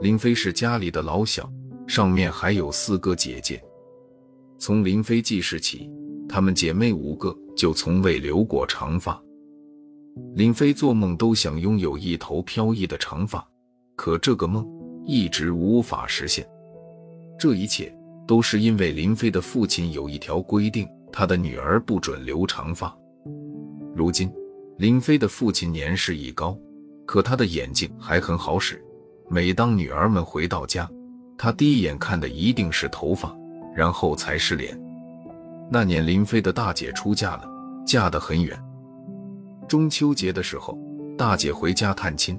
林飞是家里的老小，上面还有四个姐姐。从林飞记事起，她们姐妹五个就从未留过长发。林飞做梦都想拥有一头飘逸的长发，可这个梦一直无法实现。这一切都是因为林飞的父亲有一条规定，他的女儿不准留长发。如今，林飞的父亲年事已高，可他的眼睛还很好使。每当女儿们回到家，他第一眼看的一定是头发，然后才是脸。那年林飞的大姐出嫁了，嫁得很远。中秋节的时候，大姐回家探亲，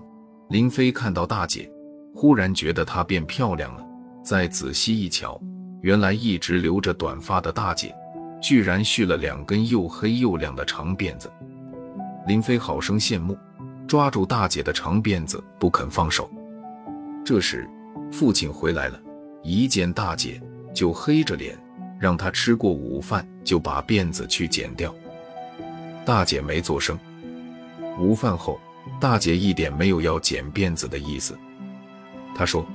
林飞看到大姐，忽然觉得她变漂亮了。再仔细一瞧，原来一直留着短发的大姐，居然蓄了两根又黑又亮的长辫子。林飞好生羡慕，抓住大姐的长辫子不肯放手。这时，父亲回来了，一见大姐就黑着脸，让她吃过午饭就把辫子去剪掉。大姐没做声。午饭后，大姐一点没有要剪辫子的意思。她说：“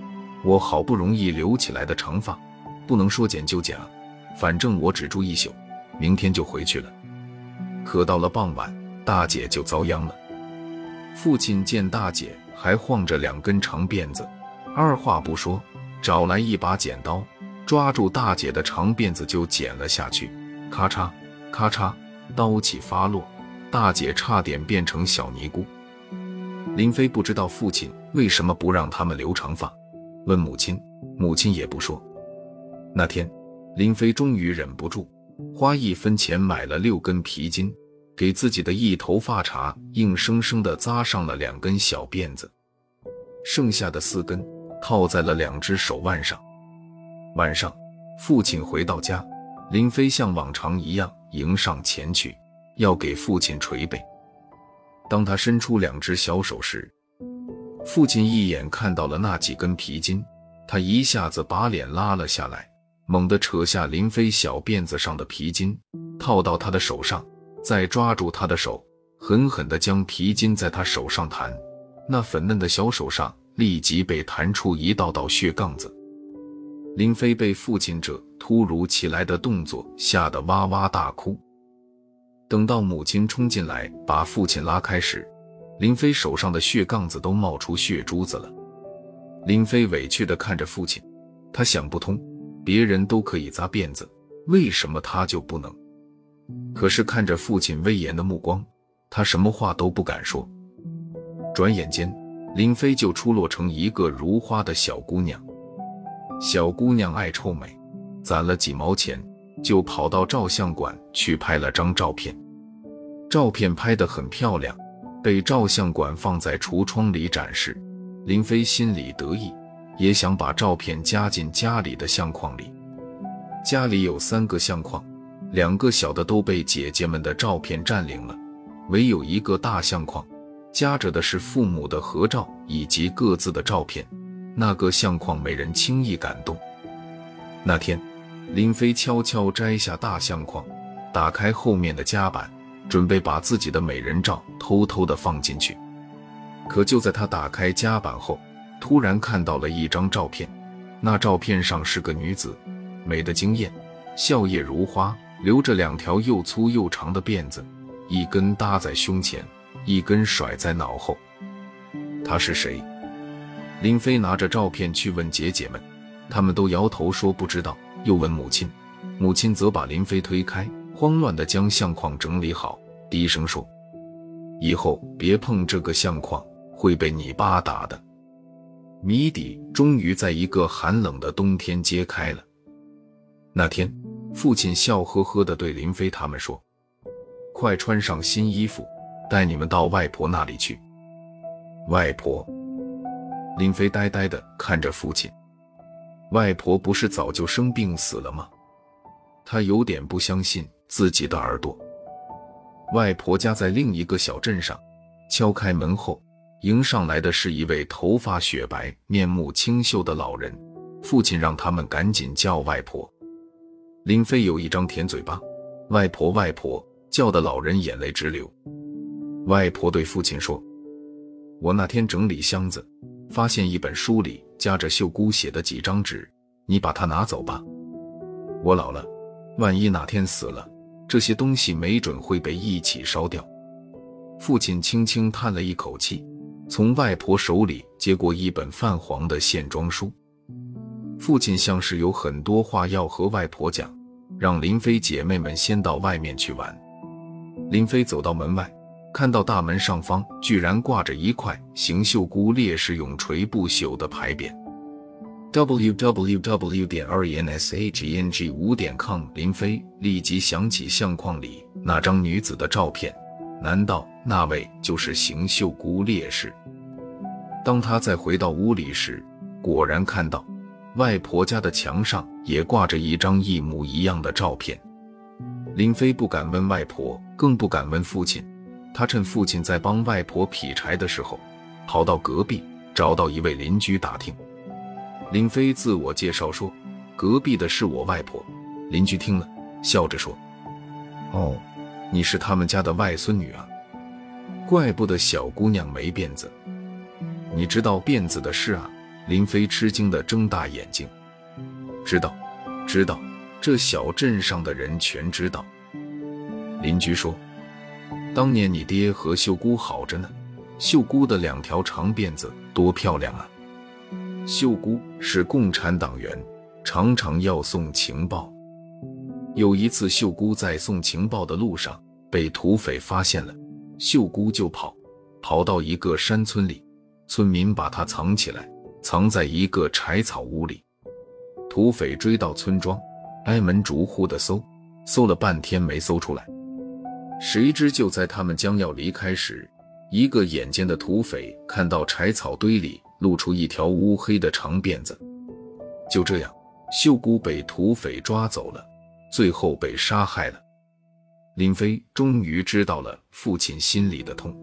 我好不容易留起来的长发，不能说剪就剪啊，反正我只住一宿，明天就回去了。”可到了傍晚，大姐就遭殃了。父亲见大姐还晃着两根长辫子。二话不说，找来一把剪刀，抓住大姐的长辫子就剪了下去。咔嚓，咔嚓，刀起发落，大姐差点变成小尼姑。林飞不知道父亲为什么不让他们留长发，问母亲，母亲也不说。那天，林飞终于忍不住，花一分钱买了六根皮筋，给自己的一头发茬硬生生地扎上了两根小辫子，剩下的四根。套在了两只手腕上。晚上，父亲回到家，林飞像往常一样迎上前去，要给父亲捶背。当他伸出两只小手时，父亲一眼看到了那几根皮筋，他一下子把脸拉了下来，猛地扯下林飞小辫子上的皮筋，套到他的手上，再抓住他的手，狠狠地将皮筋在他手上弹。那粉嫩的小手上。立即被弹出一道道血杠子，林飞被父亲这突如其来的动作吓得哇哇大哭。等到母亲冲进来把父亲拉开时，林飞手上的血杠子都冒出血珠子了。林飞委屈地看着父亲，他想不通，别人都可以扎辫子，为什么他就不能？可是看着父亲威严的目光，他什么话都不敢说。转眼间。林飞就出落成一个如花的小姑娘。小姑娘爱臭美，攒了几毛钱，就跑到照相馆去拍了张照片。照片拍得很漂亮，被照相馆放在橱窗里展示。林飞心里得意，也想把照片加进家里的相框里。家里有三个相框，两个小的都被姐姐们的照片占领了，唯有一个大相框。夹着的是父母的合照以及各自的照片，那个相框没人轻易敢动。那天，林飞悄悄摘下大相框，打开后面的夹板，准备把自己的美人照偷偷的放进去。可就在他打开夹板后，突然看到了一张照片，那照片上是个女子，美得惊艳，笑靥如花，留着两条又粗又长的辫子，一根搭在胸前。一根甩在脑后，他是谁？林飞拿着照片去问姐姐们，他们都摇头说不知道。又问母亲，母亲则把林飞推开，慌乱地将相框整理好，低声说：“以后别碰这个相框，会被你爸打的。”谜底终于在一个寒冷的冬天揭开了。那天，父亲笑呵呵地对林飞他们说：“快穿上新衣服。”带你们到外婆那里去。外婆，林飞呆呆地看着父亲。外婆不是早就生病死了吗？他有点不相信自己的耳朵。外婆家在另一个小镇上。敲开门后，迎上来的是一位头发雪白、面目清秀的老人。父亲让他们赶紧叫外婆。林飞有一张甜嘴巴，外婆外婆叫的老人眼泪直流。外婆对父亲说：“我那天整理箱子，发现一本书里夹着秀姑写的几张纸，你把它拿走吧。我老了，万一哪天死了，这些东西没准会被一起烧掉。父亲轻轻叹了一口气，从外婆手里接过一本泛黄的线装书。父亲像是有很多话要和外婆讲，让林飞姐妹们先到外面去玩。林飞走到门外，看到大门上方居然挂着一块邢秀姑烈士永垂不朽的牌匾。w w w 点 r e n s h e n g 五点 com。林飞立即想起相框里那张女子的照片，难道那位就是邢秀姑烈士？当他再回到屋里时，果然看到外婆家的墙上也挂着一张一模一样的照片。林飞不敢问外婆，更不敢问父亲。他趁父亲在帮外婆劈柴的时候，跑到隔壁找到一位邻居打听。林飞自我介绍说：“隔壁的是我外婆。”邻居听了，笑着说：“哦，你是他们家的外孙女啊，怪不得小姑娘没辫子。你知道辫子的事啊？”林飞吃惊的睁大眼睛：“知道，知道。”这小镇上的人全知道。邻居说，当年你爹和秀姑好着呢，秀姑的两条长辫子多漂亮啊！秀姑是共产党员，常常要送情报。有一次，秀姑在送情报的路上被土匪发现了，秀姑就跑，跑到一个山村里，村民把她藏起来，藏在一个柴草屋里。土匪追到村庄。挨门逐户的搜，搜了半天没搜出来。谁知就在他们将要离开时，一个眼尖的土匪看到柴草堆里露出一条乌黑的长辫子。就这样，秀姑被土匪抓走了，最后被杀害了。林飞终于知道了父亲心里的痛。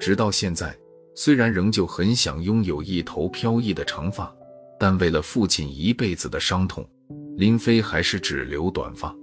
直到现在，虽然仍旧很想拥有一头飘逸的长发，但为了父亲一辈子的伤痛。林飞还是只留短发。